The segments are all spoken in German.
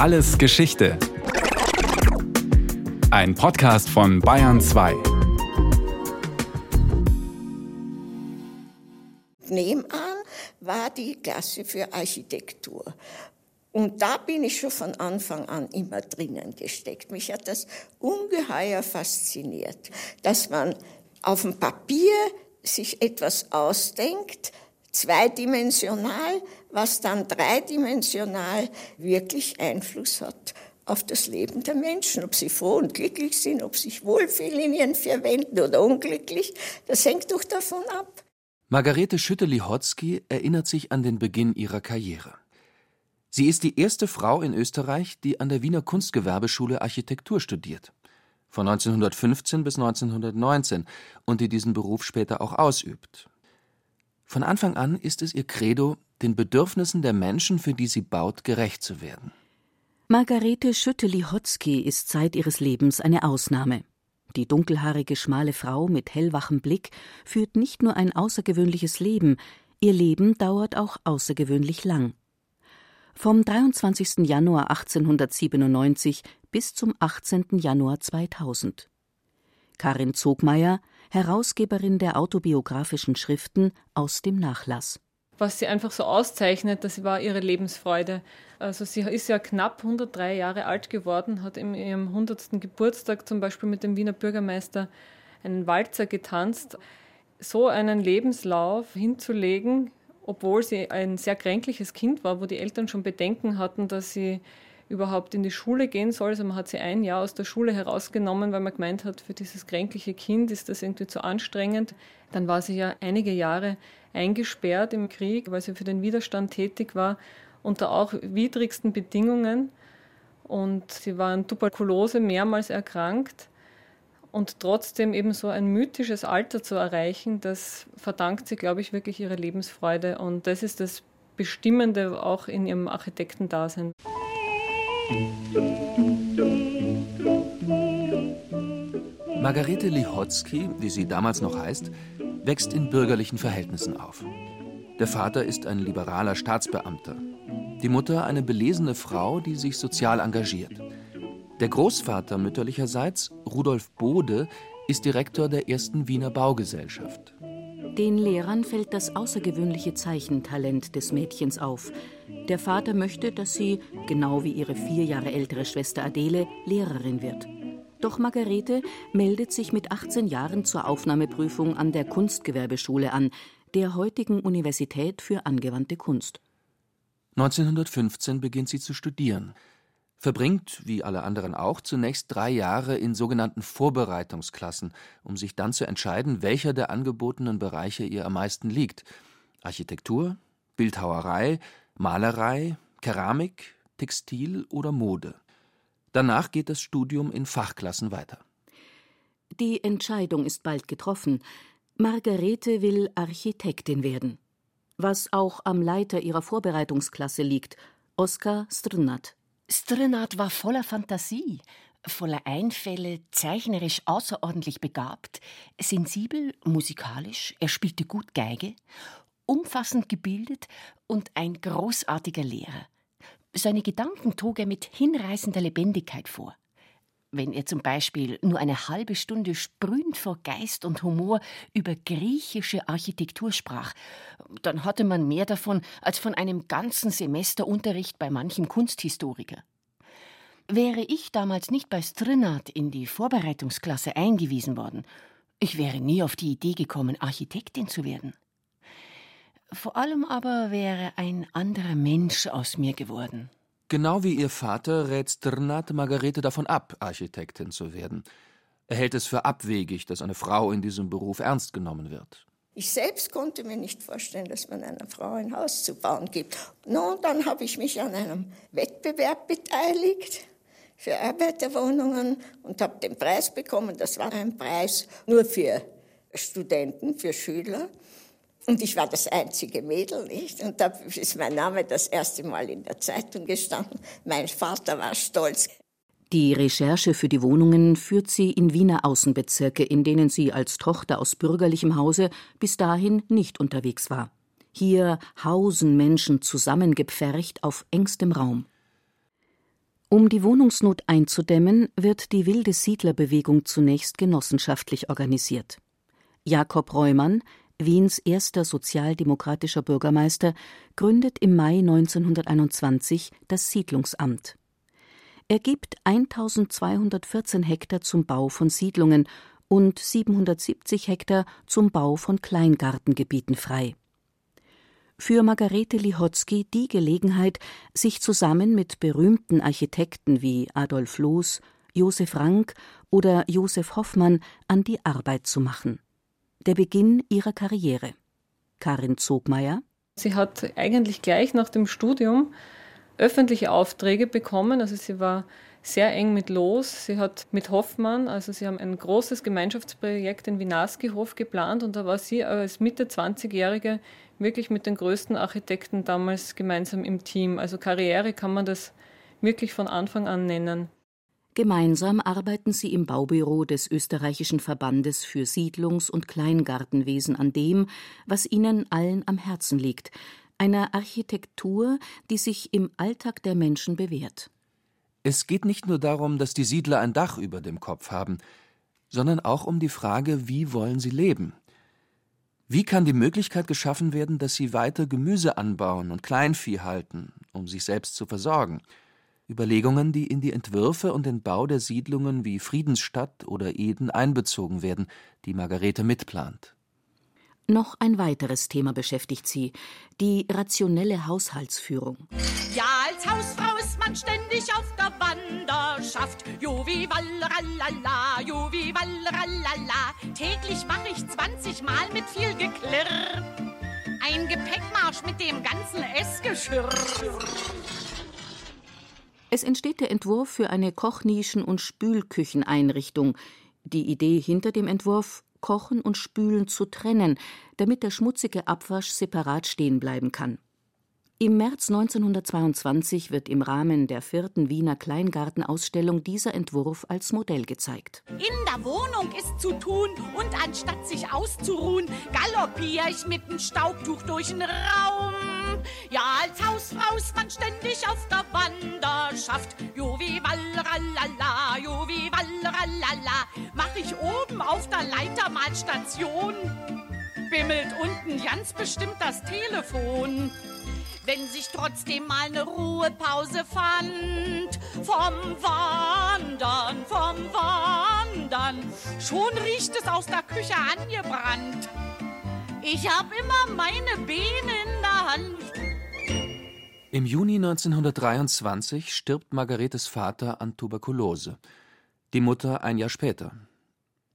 Alles Geschichte. Ein Podcast von Bayern 2. Nebenan war die Klasse für Architektur. Und da bin ich schon von Anfang an immer drinnen gesteckt. Mich hat das ungeheuer fasziniert, dass man auf dem Papier sich etwas ausdenkt, zweidimensional, was dann dreidimensional wirklich Einfluss hat auf das Leben der Menschen. Ob sie froh und glücklich sind, ob sie sich wohlfühlen in ihren vier Wänden oder unglücklich, das hängt doch davon ab. Margarete Schütte-Lihotzky erinnert sich an den Beginn ihrer Karriere. Sie ist die erste Frau in Österreich, die an der Wiener Kunstgewerbeschule Architektur studiert. Von 1915 bis 1919 und die diesen Beruf später auch ausübt. Von Anfang an ist es ihr Credo, den Bedürfnissen der Menschen, für die sie baut, gerecht zu werden. Margarete Schütte-Lihotzky ist seit ihres Lebens eine Ausnahme. Die dunkelhaarige schmale Frau mit hellwachem Blick führt nicht nur ein außergewöhnliches Leben, ihr Leben dauert auch außergewöhnlich lang. Vom 23. Januar 1897 bis zum 18. Januar 2000. Karin Zogmeier, Herausgeberin der autobiografischen Schriften aus dem Nachlass. Was sie einfach so auszeichnet, das war ihre Lebensfreude. Also sie ist ja knapp 103 Jahre alt geworden, hat in ihrem 100. Geburtstag zum Beispiel mit dem Wiener Bürgermeister einen Walzer getanzt. So einen Lebenslauf hinzulegen, obwohl sie ein sehr kränkliches Kind war, wo die Eltern schon Bedenken hatten, dass sie überhaupt in die Schule gehen soll. Also man hat sie ein Jahr aus der Schule herausgenommen, weil man gemeint hat, für dieses kränkliche Kind ist das irgendwie zu anstrengend. Dann war sie ja einige Jahre eingesperrt im Krieg, weil sie für den Widerstand tätig war, unter auch widrigsten Bedingungen. Und sie war an Tuberkulose mehrmals erkrankt. Und trotzdem eben so ein mythisches Alter zu erreichen, das verdankt sie, glaube ich, wirklich ihrer Lebensfreude. Und das ist das Bestimmende auch in ihrem Architektendasein. Margarete Lihotzky, wie sie damals noch heißt, wächst in bürgerlichen Verhältnissen auf. Der Vater ist ein liberaler Staatsbeamter, die Mutter eine belesene Frau, die sich sozial engagiert. Der Großvater mütterlicherseits, Rudolf Bode, ist Direktor der ersten Wiener Baugesellschaft. Den Lehrern fällt das außergewöhnliche Zeichentalent des Mädchens auf. Der Vater möchte, dass sie, genau wie ihre vier Jahre ältere Schwester Adele, Lehrerin wird. Doch Margarete meldet sich mit 18 Jahren zur Aufnahmeprüfung an der Kunstgewerbeschule an, der heutigen Universität für angewandte Kunst. 1915 beginnt sie zu studieren, verbringt, wie alle anderen auch, zunächst drei Jahre in sogenannten Vorbereitungsklassen, um sich dann zu entscheiden, welcher der angebotenen Bereiche ihr am meisten liegt. Architektur, Bildhauerei, Malerei, Keramik, Textil oder Mode. Danach geht das Studium in Fachklassen weiter. Die Entscheidung ist bald getroffen. Margarete will Architektin werden. Was auch am Leiter ihrer Vorbereitungsklasse liegt, Oskar Strnat. Strnat war voller Fantasie, voller Einfälle, zeichnerisch außerordentlich begabt, sensibel, musikalisch, er spielte gut Geige, umfassend gebildet und ein großartiger Lehrer. Seine Gedanken trug er mit hinreißender Lebendigkeit vor. Wenn er zum Beispiel nur eine halbe Stunde sprühend vor Geist und Humor über griechische Architektur sprach, dann hatte man mehr davon als von einem ganzen Semesterunterricht bei manchem Kunsthistoriker. Wäre ich damals nicht bei Strinat in die Vorbereitungsklasse eingewiesen worden, ich wäre nie auf die Idee gekommen, Architektin zu werden. Vor allem aber wäre ein anderer Mensch aus mir geworden. Genau wie ihr Vater rät Strnat Margarete davon ab, Architektin zu werden. Er hält es für abwegig, dass eine Frau in diesem Beruf ernst genommen wird. Ich selbst konnte mir nicht vorstellen, dass man einer Frau ein Haus zu bauen gibt. Nun, dann habe ich mich an einem Wettbewerb beteiligt für Arbeiterwohnungen und habe den Preis bekommen. Das war ein Preis nur für Studenten, für Schüler. Und ich war das einzige Mädel, nicht? Und da ist mein Name das erste Mal in der Zeitung gestanden. Mein Vater war stolz. Die Recherche für die Wohnungen führt sie in Wiener Außenbezirke, in denen sie als Tochter aus bürgerlichem Hause bis dahin nicht unterwegs war. Hier hausen Menschen zusammengepfercht auf engstem Raum. Um die Wohnungsnot einzudämmen, wird die wilde Siedlerbewegung zunächst genossenschaftlich organisiert. Jakob Reumann, Wiens erster sozialdemokratischer Bürgermeister, gründet im Mai 1921 das Siedlungsamt. Er gibt 1214 Hektar zum Bau von Siedlungen und 770 Hektar zum Bau von Kleingartengebieten frei für Margarete Lihotzky die Gelegenheit, sich zusammen mit berühmten Architekten wie Adolf Loos, Josef Rank oder Josef Hoffmann an die Arbeit zu machen. Der Beginn ihrer Karriere. Karin Zogmeier. Sie hat eigentlich gleich nach dem Studium öffentliche Aufträge bekommen. Also sie war sehr eng mit Los. Sie hat mit Hoffmann, also sie haben ein großes Gemeinschaftsprojekt in Winarski-Hof geplant und da war sie als Mitte 20-Jährige wirklich mit den größten Architekten damals gemeinsam im Team. Also Karriere kann man das wirklich von Anfang an nennen. Gemeinsam arbeiten sie im Baubüro des österreichischen Verbandes für Siedlungs- und Kleingartenwesen an dem, was ihnen allen am Herzen liegt, einer Architektur, die sich im Alltag der Menschen bewährt. Es geht nicht nur darum, dass die Siedler ein Dach über dem Kopf haben, sondern auch um die Frage, wie wollen sie leben? Wie kann die Möglichkeit geschaffen werden, dass sie weiter Gemüse anbauen und Kleinvieh halten, um sich selbst zu versorgen? Überlegungen, die in die Entwürfe und den Bau der Siedlungen wie Friedensstadt oder Eden einbezogen werden, die Margarete mitplant. Noch ein weiteres Thema beschäftigt sie, die rationelle Haushaltsführung. Ja, als Hausfrau ist man ständig auf der Wanderschaft. Juvi walleralala, juvi walleralala. Täglich mache ich 20 Mal mit viel Geklirr. Ein Gepäckmarsch mit dem ganzen Essgeschirr. Es entsteht der Entwurf für eine Kochnischen- und Spülkücheneinrichtung. Die Idee hinter dem Entwurf Kochen und Spülen zu trennen, damit der schmutzige Abwasch separat stehen bleiben kann. Im März 1922 wird im Rahmen der vierten Wiener Kleingartenausstellung dieser Entwurf als Modell gezeigt. In der Wohnung ist zu tun und anstatt sich auszuruhen, galoppiere ich mit dem Staubtuch durch den Raum. Ja, als Hausfrau ist man ständig auf der Wanderschaft. Juvi walleralala, juvi walleralala. Mach ich oben auf der Leiter mal Station, bimmelt unten ganz bestimmt das Telefon wenn sich trotzdem mal eine Ruhepause fand. Vom Wandern, vom Wandern, schon riecht es aus der Küche angebrannt. Ich hab immer meine Beine in der Hand. Im Juni 1923 stirbt Margaretes Vater an Tuberkulose, die Mutter ein Jahr später.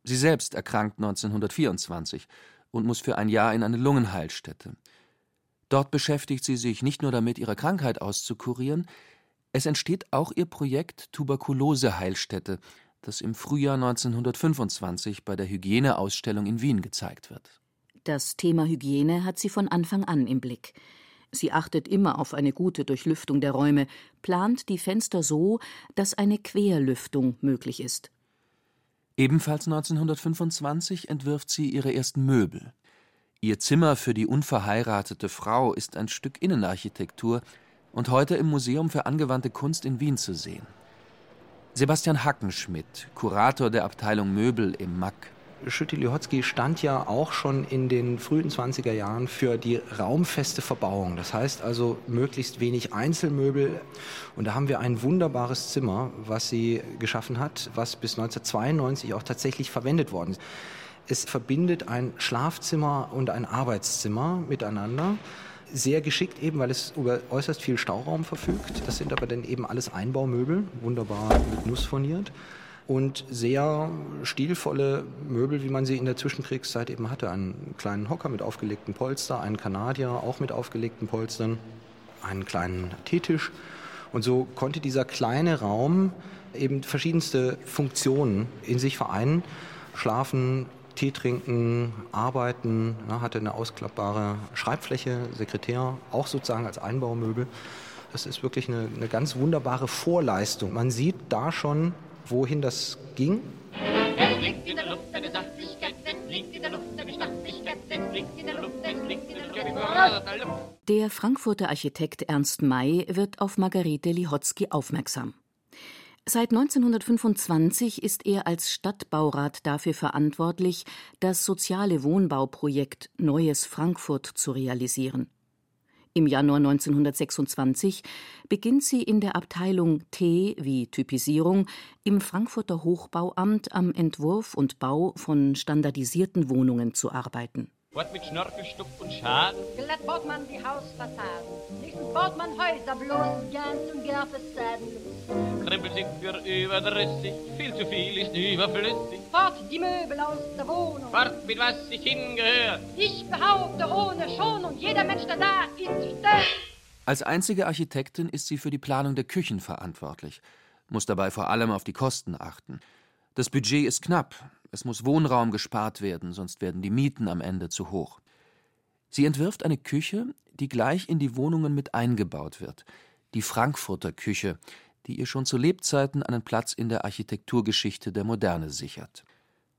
Sie selbst erkrankt 1924 und muss für ein Jahr in eine Lungenheilstätte. Dort beschäftigt sie sich nicht nur damit, ihre Krankheit auszukurieren, es entsteht auch ihr Projekt Tuberkulose-Heilstätte, das im Frühjahr 1925 bei der Hygieneausstellung in Wien gezeigt wird. Das Thema Hygiene hat sie von Anfang an im Blick. Sie achtet immer auf eine gute Durchlüftung der Räume, plant die Fenster so, dass eine Querlüftung möglich ist. Ebenfalls 1925 entwirft sie ihre ersten Möbel. Ihr Zimmer für die unverheiratete Frau ist ein Stück Innenarchitektur und heute im Museum für angewandte Kunst in Wien zu sehen. Sebastian Hackenschmidt, Kurator der Abteilung Möbel im MAC. Schütti-Lihotzky stand ja auch schon in den frühen 20er Jahren für die raumfeste Verbauung. Das heißt also möglichst wenig Einzelmöbel. Und da haben wir ein wunderbares Zimmer, was sie geschaffen hat, was bis 1992 auch tatsächlich verwendet worden ist. Es verbindet ein Schlafzimmer und ein Arbeitszimmer miteinander. Sehr geschickt eben, weil es über äußerst viel Stauraum verfügt. Das sind aber dann eben alles Einbaumöbel, wunderbar mit Nuss furniert. Und sehr stilvolle Möbel, wie man sie in der Zwischenkriegszeit eben hatte. Einen kleinen Hocker mit aufgelegten Polster, einen Kanadier auch mit aufgelegten Polstern, einen kleinen Teetisch. Und so konnte dieser kleine Raum eben verschiedenste Funktionen in sich vereinen. Schlafen, Tee trinken, arbeiten, ne, hatte eine ausklappbare Schreibfläche, Sekretär, auch sozusagen als Einbaumöbel. Das ist wirklich eine, eine ganz wunderbare Vorleistung. Man sieht da schon, wohin das ging. Es fliegt in der Luft eine Sachlichkeit, es fliegt in der Luft eine Stattlichkeit, es fliegt in der Luft, es fliegt in der Luft. Der Frankfurter Architekt Ernst May wird auf Margarete Lihotzky aufmerksam. Seit 1925 ist er als Stadtbaurat dafür verantwortlich, das soziale Wohnbauprojekt Neues Frankfurt zu realisieren. Im Januar 1926 beginnt sie in der Abteilung T wie Typisierung im Frankfurter Hochbauamt am Entwurf und Bau von standardisierten Wohnungen zu arbeiten. Wort mit Schnörkel, Stuck und Schaden. Glatt baut man die Hausfassaden. Nächstens baut man Häuser bloß gern zum Gärfassaden. Krempel sind für überdrüssig, viel zu viel ist überflüssig. Fort die Möbel aus der Wohnung. Fort mit was ich hingehört. Ich behaupte ohne Schonung, jeder Mensch, der da ist, stört. Als einzige Architektin ist sie für die Planung der Küchen verantwortlich, muss dabei vor allem auf die Kosten achten. Das Budget ist knapp, es muss Wohnraum gespart werden, sonst werden die Mieten am Ende zu hoch. Sie entwirft eine Küche, die gleich in die Wohnungen mit eingebaut wird. Die Frankfurter Küche, die ihr schon zu Lebzeiten einen Platz in der Architekturgeschichte der Moderne sichert.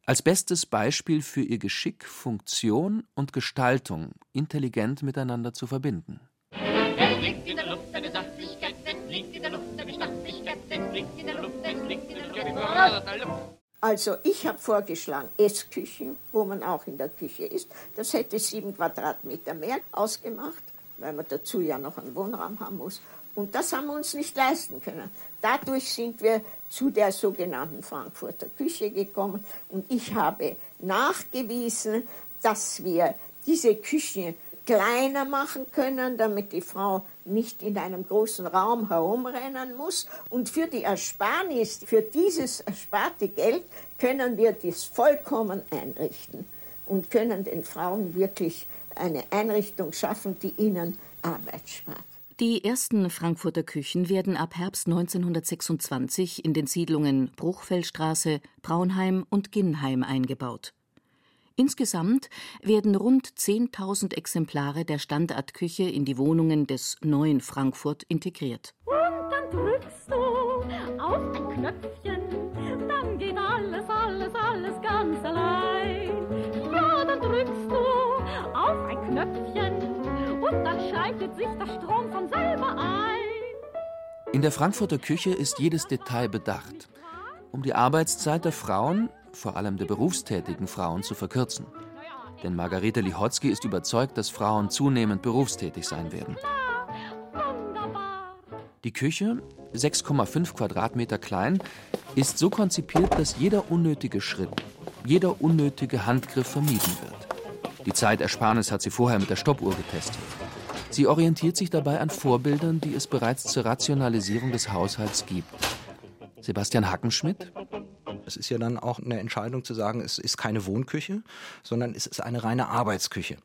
Als bestes Beispiel für ihr Geschick, Funktion und Gestaltung intelligent miteinander zu verbinden. Es liegt in der Luft eine Sachlichkeit, es liegt in der Luft eine Stattlichkeit, es liegt in der Luft, es liegt in der Luft. Also ich habe vorgeschlagen, Essküchen, wo man auch in der Küche ist. Das hätte sieben Quadratmeter mehr ausgemacht, weil man dazu ja noch einen Wohnraum haben muss. Und das haben wir uns nicht leisten können. Dadurch sind wir zu der sogenannten Frankfurter Küche gekommen und ich habe nachgewiesen, dass wir diese Küche kleiner machen können, damit die Frau nicht in einem großen Raum herumrennen muss. Und für die Ersparnis, für dieses ersparte Geld können wir dies vollkommen einrichten und können den Frauen wirklich eine Einrichtung schaffen, die ihnen Arbeit spart. Die ersten Frankfurter Küchen werden ab Herbst 1926 in den Siedlungen Bruchfeldstraße, Braunheim und Ginnheim eingebaut. Insgesamt werden rund 10.000 Exemplare der Standardküche in die Wohnungen des neuen Frankfurt integriert. Und dann drückst du auf ein Knöpfchen, dann geht alles, alles, alles ganz allein. Ja, dann drückst du auf ein Knöpfchen und dann schaltet sich der Strom von selber ein. In der Frankfurter Küche ist jedes Detail bedacht, um die Arbeitszeit der Frauen vor allem der berufstätigen Frauen, zu verkürzen. Denn Margarete Lichotzky ist überzeugt, dass Frauen zunehmend berufstätig sein werden. Die Küche, 6,5 Quadratmeter klein, ist so konzipiert, dass jeder unnötige Schritt, jeder unnötige Handgriff vermieden wird. Die Zeitersparnis hat sie vorher mit der Stoppuhr getestet. Sie orientiert sich dabei an Vorbildern, die es bereits zur Rationalisierung des Haushalts gibt. Sebastian Hackenschmidt, es ist ja dann auch eine Entscheidung zu sagen, es ist keine Wohnküche, sondern es ist eine reine Arbeitsküche.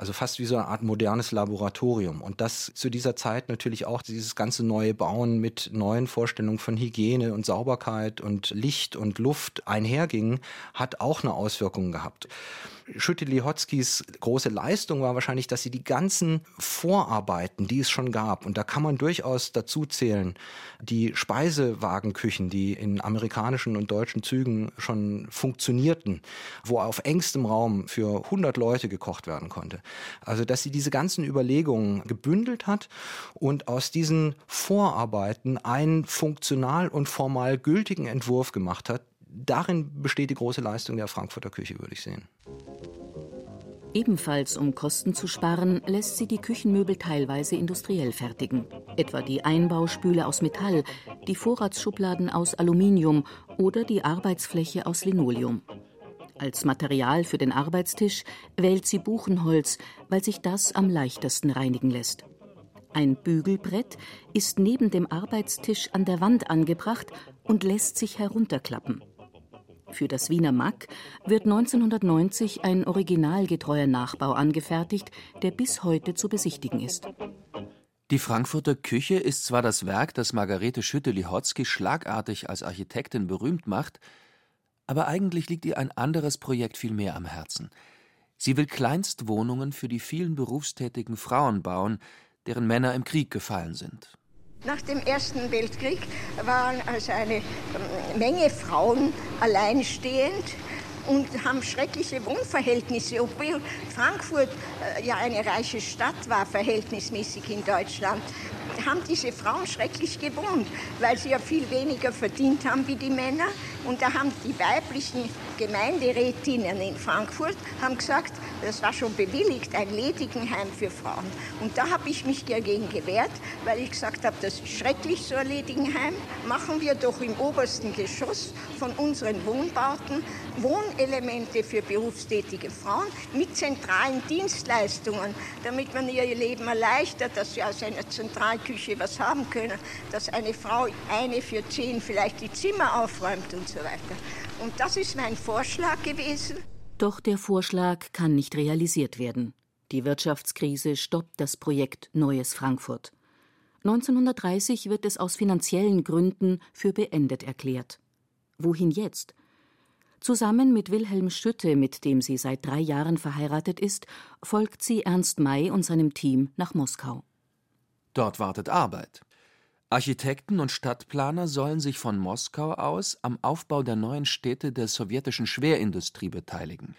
Also fast wie so eine Art modernes Laboratorium. Und das zu dieser Zeit natürlich auch dieses ganze neue Bauen mit neuen Vorstellungen von Hygiene und Sauberkeit und Licht und Luft einherging, hat auch eine Auswirkung gehabt. Schütte-Lihotzkis große Leistung war wahrscheinlich, dass sie die ganzen Vorarbeiten, die es schon gab, und da kann man durchaus dazu zählen, die Speisewagenküchen, die in amerikanischen und deutschen Zügen schon funktionierten, wo auf engstem Raum für 100 Leute gekocht werden konnte. Also, dass sie diese ganzen Überlegungen gebündelt hat und aus diesen Vorarbeiten einen funktional und formal gültigen Entwurf gemacht hat, darin besteht die große Leistung der Frankfurter Küche, würde ich sehen. Ebenfalls um Kosten zu sparen, lässt sie die Küchenmöbel teilweise industriell fertigen. Etwa die Einbauspüle aus Metall, die Vorratsschubladen aus Aluminium oder die Arbeitsfläche aus Linoleum. Als Material für den Arbeitstisch wählt sie Buchenholz, weil sich das am leichtesten reinigen lässt. Ein Bügelbrett ist neben dem Arbeitstisch an der Wand angebracht und lässt sich herunterklappen. Für das Wiener Mack wird 1990 ein originalgetreuer Nachbau angefertigt, der bis heute zu besichtigen ist. Die Frankfurter Küche ist zwar das Werk, das Margarete Schütte-Lihotzky schlagartig als Architektin berühmt macht, aber eigentlich liegt ihr ein anderes Projekt viel mehr am Herzen. Sie will Kleinstwohnungen für die vielen berufstätigen Frauen bauen, deren Männer im Krieg gefallen sind. Nach dem Ersten Weltkrieg waren also eine ähm, Menge Frauen alleinstehend und haben schreckliche Wohnverhältnisse. Obwohl Frankfurt äh, ja eine reiche Stadt war, verhältnismäßig in Deutschland, haben diese Frauen schrecklich gewohnt, weil sie ja viel weniger verdient haben wie die Männer. Und da haben die weiblichen Gemeinderätinnen in Frankfurt haben gesagt, das war schon bewilligt, ein Ledigenheim für Frauen. Und da habe ich mich dagegen gewehrt, weil ich gesagt habe, das ist schrecklich, so ein Ledigenheim. Machen wir doch im obersten Geschoss von unseren Wohnbauten Wohnelemente für berufstätige Frauen mit zentralen Dienstleistungen, damit man ihr Leben erleichtert, dass sie aus einer Zentralküche was haben können, dass eine Frau eine für zehn vielleicht die Zimmer aufräumt und so weiter. Und das ist mein Vorschlag gewesen. Doch der Vorschlag kann nicht realisiert werden. Die Wirtschaftskrise stoppt das Projekt Neues Frankfurt. 1930 wird es aus finanziellen Gründen für beendet erklärt. Wohin jetzt? Zusammen mit Wilhelm Schütte, mit dem sie seit drei Jahren verheiratet ist, folgt sie Ernst May und seinem Team nach Moskau. Dort wartet Arbeit. Architekten und Stadtplaner sollen sich von Moskau aus am Aufbau der neuen Städte der sowjetischen Schwerindustrie beteiligen.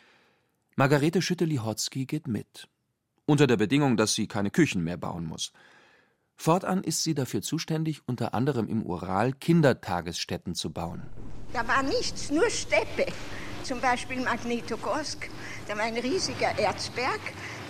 Margarete Schütte-Lihotzky geht mit. Unter der Bedingung, dass sie keine Küchen mehr bauen muss. Fortan ist sie dafür zuständig, unter anderem im Ural Kindertagesstätten zu bauen. Da war nichts, nur Steppe. Zum Beispiel Magnitogorsk, da war ein riesiger Erzberg.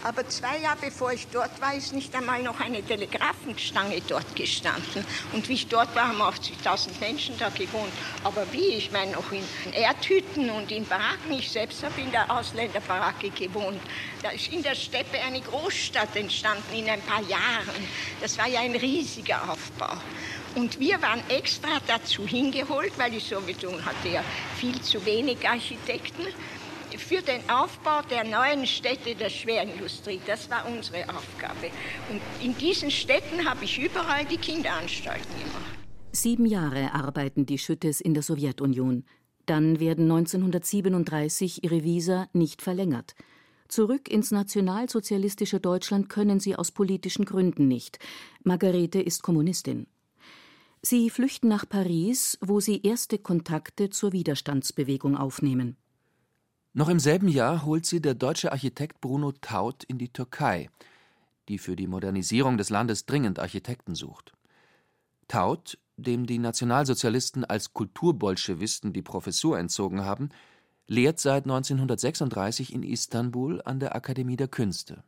Aber zwei Jahre bevor ich dort war, ist nicht einmal noch eine Telegrafenstange dort gestanden. Und wie ich dort war, haben 80.000 Menschen da gewohnt. Aber wie? Ich meine, noch in Erdhütten und in Baracken. Ich selbst habe in der Ausländerbaracke gewohnt. Da ist in der Steppe eine Großstadt entstanden in ein paar Jahren. Das war ja ein riesiger Aufbau. Und wir waren extra dazu hingeholt, weil die Sowjetunion hatte ja viel zu wenig Architekten für den Aufbau der neuen Städte der Schwerindustrie. Das war unsere Aufgabe. Und in diesen Städten habe ich überall die Kinderanstalten gemacht. Sieben Jahre arbeiten die Schüttes in der Sowjetunion. Dann werden 1937 ihre Visa nicht verlängert. Zurück ins nationalsozialistische Deutschland können sie aus politischen Gründen nicht. Margarete ist Kommunistin. Sie flüchten nach Paris, wo sie erste Kontakte zur Widerstandsbewegung aufnehmen. Noch im selben Jahr holt sie der deutsche Architekt Bruno Taut in die Türkei, die für die Modernisierung des Landes dringend Architekten sucht. Taut, dem die Nationalsozialisten als Kulturbolschewisten die Professur entzogen haben, lehrt seit 1936 in Istanbul an der Akademie der Künste.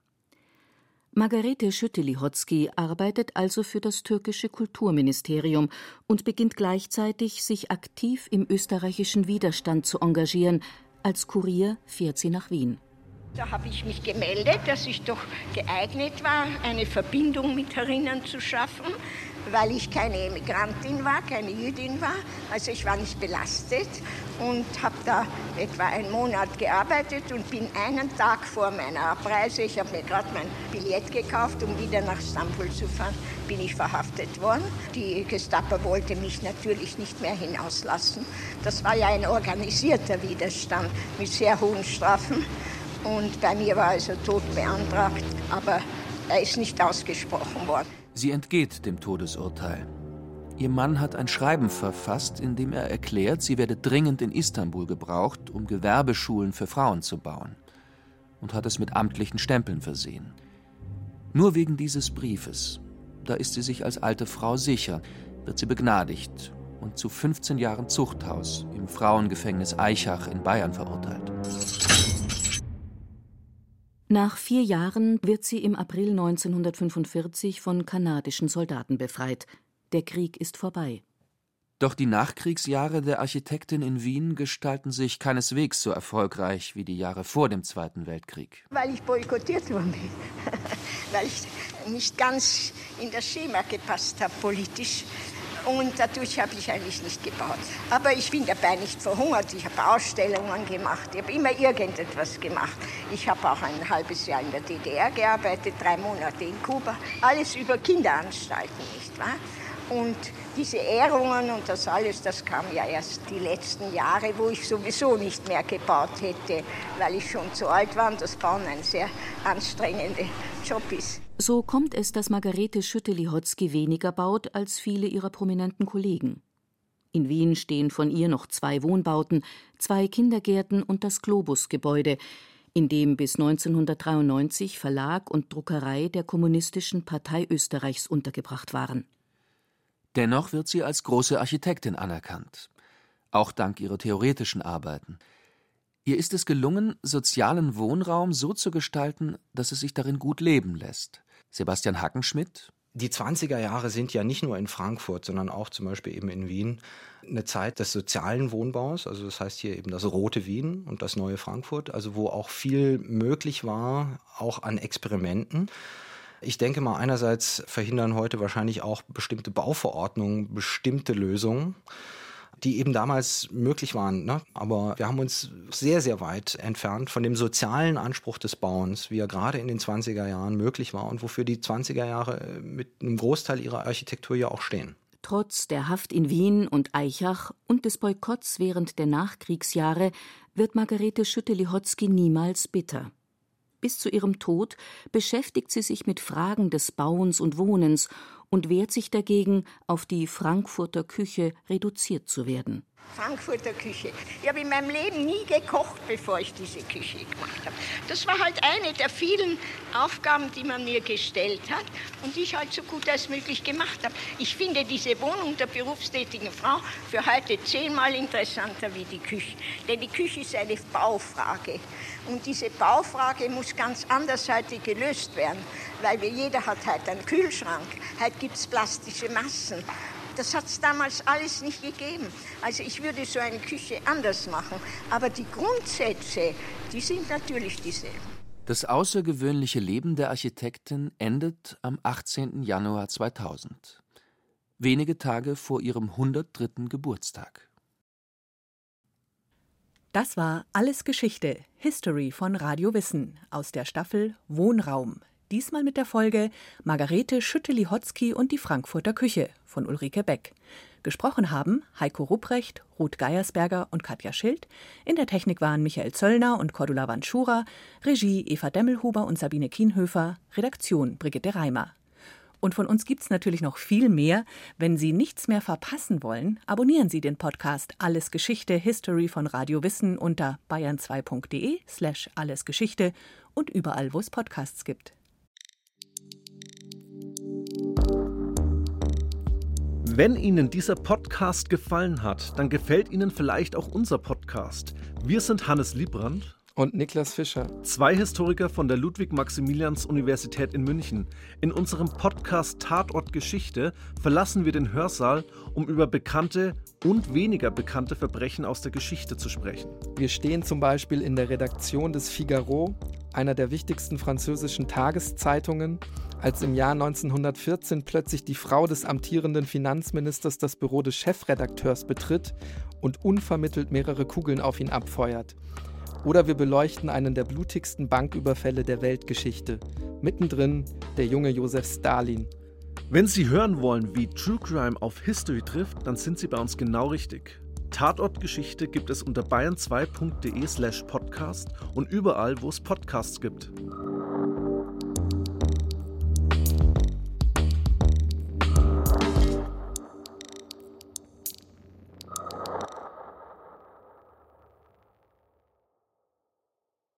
Margarete Schütte-Lihotzky arbeitet also für das türkische Kulturministerium und beginnt gleichzeitig, sich aktiv im österreichischen Widerstand zu engagieren, als Kurier fährt sie nach Wien. Da habe ich mich gemeldet, dass ich doch geeignet war, eine Verbindung mit herinnen zu schaffen, weil ich keine Emigrantin war, keine Jüdin war. Also ich war nicht belastet und habe da etwa einen Monat gearbeitet und bin einen Tag vor meiner Abreise, ich habe mir gerade mein Billett gekauft, um wieder nach Istanbul zu fahren, bin ich verhaftet worden. Die Gestapo wollte mich natürlich nicht mehr hinauslassen. Das war ja ein organisierter Widerstand mit sehr hohen Strafen. Und bei mir war also Tod beantragt, aber er ist nicht ausgesprochen worden. Sie entgeht dem Todesurteil. Ihr Mann hat ein Schreiben verfasst, in dem er erklärt, sie werde dringend in Istanbul gebraucht, um Gewerbeschulen für Frauen zu bauen, und hat es mit amtlichen Stempeln versehen. Nur wegen dieses Briefes, da ist sie sich als alte Frau sicher, wird sie begnadigt und zu 15 Jahren Zuchthaus im Frauengefängnis Eichach in Bayern verurteilt. Nach vier Jahren wird sie im April 1945 von kanadischen Soldaten befreit. Der Krieg ist vorbei. Doch die Nachkriegsjahre der Architektin in Wien gestalten sich keineswegs so erfolgreich wie die Jahre vor dem Zweiten Weltkrieg. Weil ich boykottiert worden bin. Weil ich nicht ganz in das Schema gepasst habe politisch. Und dadurch habe ich eigentlich nicht gebaut. Aber ich bin dabei nicht verhungert. Ich habe Ausstellungen gemacht. Ich habe immer irgendetwas gemacht. Ich habe auch ein halbes Jahr in der DDR gearbeitet, drei Monate in Kuba. Alles über Kinderanstalten, nicht wahr? Und diese Ehrungen und das alles, das kam ja erst die letzten Jahre, wo ich sowieso nicht mehr gebaut hätte, weil ich schon zu alt war und das Bauen ein sehr anstrengender Job ist. So kommt es, dass Margarete Schütte-Lihotzky weniger baut als viele ihrer prominenten Kollegen. In Wien stehen von ihr noch zwei Wohnbauten, zwei Kindergärten und das Globusgebäude. in dem bis 1993 Verlag und Druckerei der Kommunistischen Partei Österreichs untergebracht waren. Dennoch wird sie als große Architektin anerkannt, auch dank ihrer theoretischen Arbeiten. Ihr ist es gelungen, sozialen Wohnraum so zu gestalten, dass es sich darin gut leben lässt. Sebastian Hackenschmidt. Die 20er Jahre sind ja nicht nur in Frankfurt, sondern auch zum Beispiel eben in Wien eine Zeit des sozialen Wohnbaus. Also das heißt hier eben das rote Wien und das neue Frankfurt, also wo auch viel möglich war, auch an Experimenten. Ich denke mal, einerseits verhindern heute wahrscheinlich auch bestimmte Bauverordnungen bestimmte Lösungen die eben damals möglich waren. Ne? Aber wir haben uns sehr, sehr weit entfernt von dem sozialen Anspruch des Bauens, wie er gerade in den 20er Jahren möglich war und wofür die 20er Jahre mit einem Großteil ihrer Architektur ja auch stehen. Trotz der Haft in Wien und Eichach und des Boykotts während der Nachkriegsjahre wird Margarete Schütte-Lihotzky niemals bitter. Bis zu ihrem Tod beschäftigt sie sich mit Fragen des Bauens und Wohnens und wehrt sich dagegen, auf die Frankfurter Küche reduziert zu werden. Frankfurter Küche. Ich habe in meinem Leben nie gekocht, bevor ich diese Küche gemacht habe. Das war halt eine der vielen Aufgaben, die man mir gestellt hat und die ich halt so gut als möglich gemacht habe. Ich finde diese Wohnung der berufstätigen Frau für heute zehnmal interessanter wie die Küche. Denn die Küche ist eine Baufrage. Und diese Baufrage muss ganz anderseitig gelöst werden, weil jeder hat halt einen Kühlschrank, heute gibt es plastische Massen. Das hat es damals alles nicht gegeben. Also ich würde so eine Küche anders machen. Aber die Grundsätze, die sind natürlich dieselben. Das außergewöhnliche Leben der Architektin endet am 18. Januar 2000, wenige Tage vor ihrem 103. Geburtstag. Das war Alles Geschichte, History von Radio Wissen aus der Staffel Wohnraum. Diesmal mit der Folge Margarete Schütte-Lihotzky und die Frankfurter Küche von Ulrike Beck. Gesprochen haben Heiko Rupprecht, Ruth Geiersberger und Katja Schild. In der Technik waren Michael Zöllner und Cordula Vanschura, Regie Eva Demmelhuber und Sabine Kienhöfer, Redaktion Brigitte Reimer. Und von uns gibt's natürlich noch viel mehr. Wenn Sie nichts mehr verpassen wollen, abonnieren Sie den Podcast Alles Geschichte History von Radio Wissen unter bayern2.de slash allesgeschichte und überall, wo es Podcasts gibt. Wenn Ihnen dieser Podcast gefallen hat, dann gefällt Ihnen vielleicht auch unser Podcast. Wir sind Hannes Liebrand und Niklas Fischer. Zwei Historiker von der Ludwig-Maximilians-Universität in München. In unserem Podcast Tatort Geschichte verlassen wir den Hörsaal, um über bekannte und weniger bekannte Verbrechen aus der Geschichte zu sprechen. Wir stehen zum Beispiel in der Redaktion des Figaro, einer der wichtigsten französischen Tageszeitungen, als im Jahr 1914 plötzlich die Frau des amtierenden Finanzministers das Büro des Chefredakteurs betritt und unvermittelt mehrere Kugeln auf ihn abfeuert. Oder wir beleuchten einen der blutigsten Banküberfälle der Weltgeschichte. Mittendrin der junge Josef Stalin. Wenn Sie hören wollen, wie True Crime auf History trifft, dann sind Sie bei uns genau richtig. Tatortgeschichte gibt es unter bayern2.de slash podcast und überall, wo es Podcasts gibt.